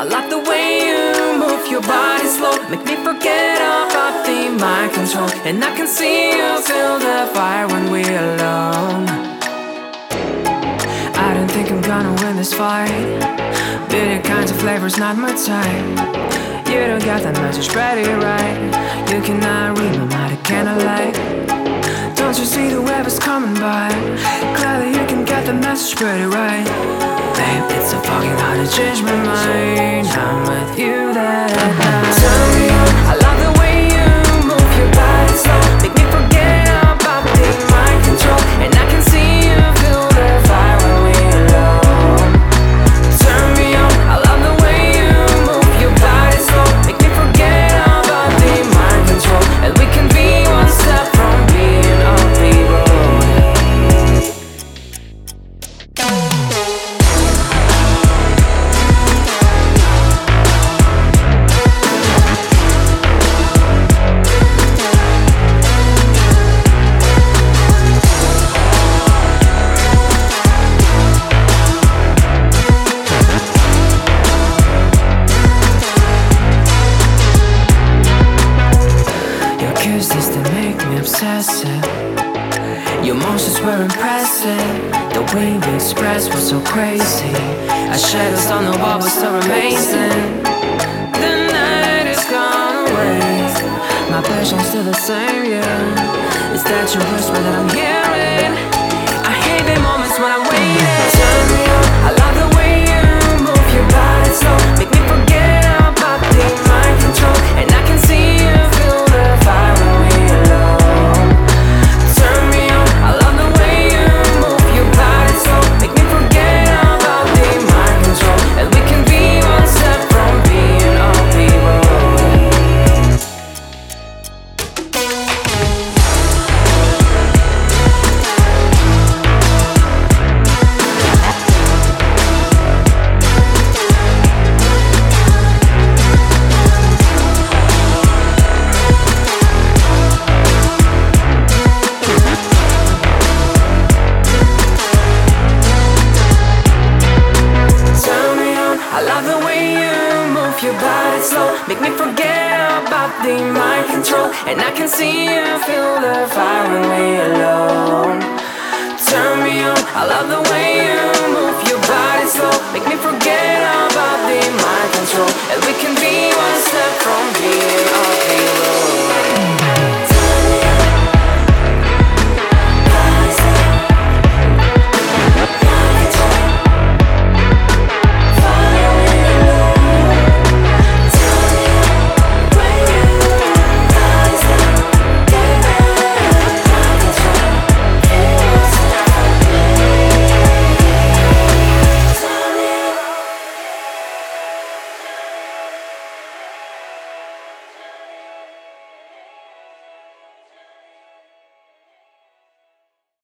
I like the way you move your body slow. Make me forget about the my control. And I can see you feel the fire when we're alone. I don't think I'm gonna win this fight. Bitter kinds of flavors, not my type. You don't got that message, spread it right. You cannot. The message right. Babe, it's so fucking hard to change my mind. I'm with you that night. Obsessive. Your motions were impressive. The way we expressed was so crazy. Our shadows on the wall was so amazing. The night is gone away. My passion's still the same, yeah. It's that your whisper that I'm hearing? I hate the moments when I'm waiting. The way you move your body slow. Make me forget about the mind control. And I can see you feel the fire when we're alone. Turn me on. I love the way you move your body slow. Make me forget